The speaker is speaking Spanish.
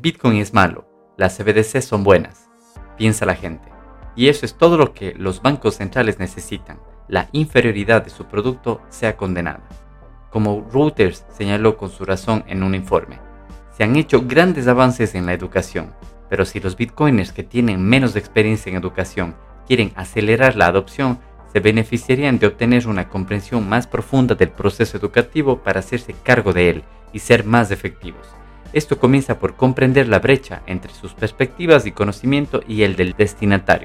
Bitcoin es malo, las CBDC son buenas, piensa la gente. Y eso es todo lo que los bancos centrales necesitan. La inferioridad de su producto sea condenada. Como Reuters señaló con su razón en un informe, se han hecho grandes avances en la educación, pero si los bitcoiners que tienen menos experiencia en educación quieren acelerar la adopción, se beneficiarían de obtener una comprensión más profunda del proceso educativo para hacerse cargo de él y ser más efectivos. Esto comienza por comprender la brecha entre sus perspectivas y conocimiento y el del destinatario.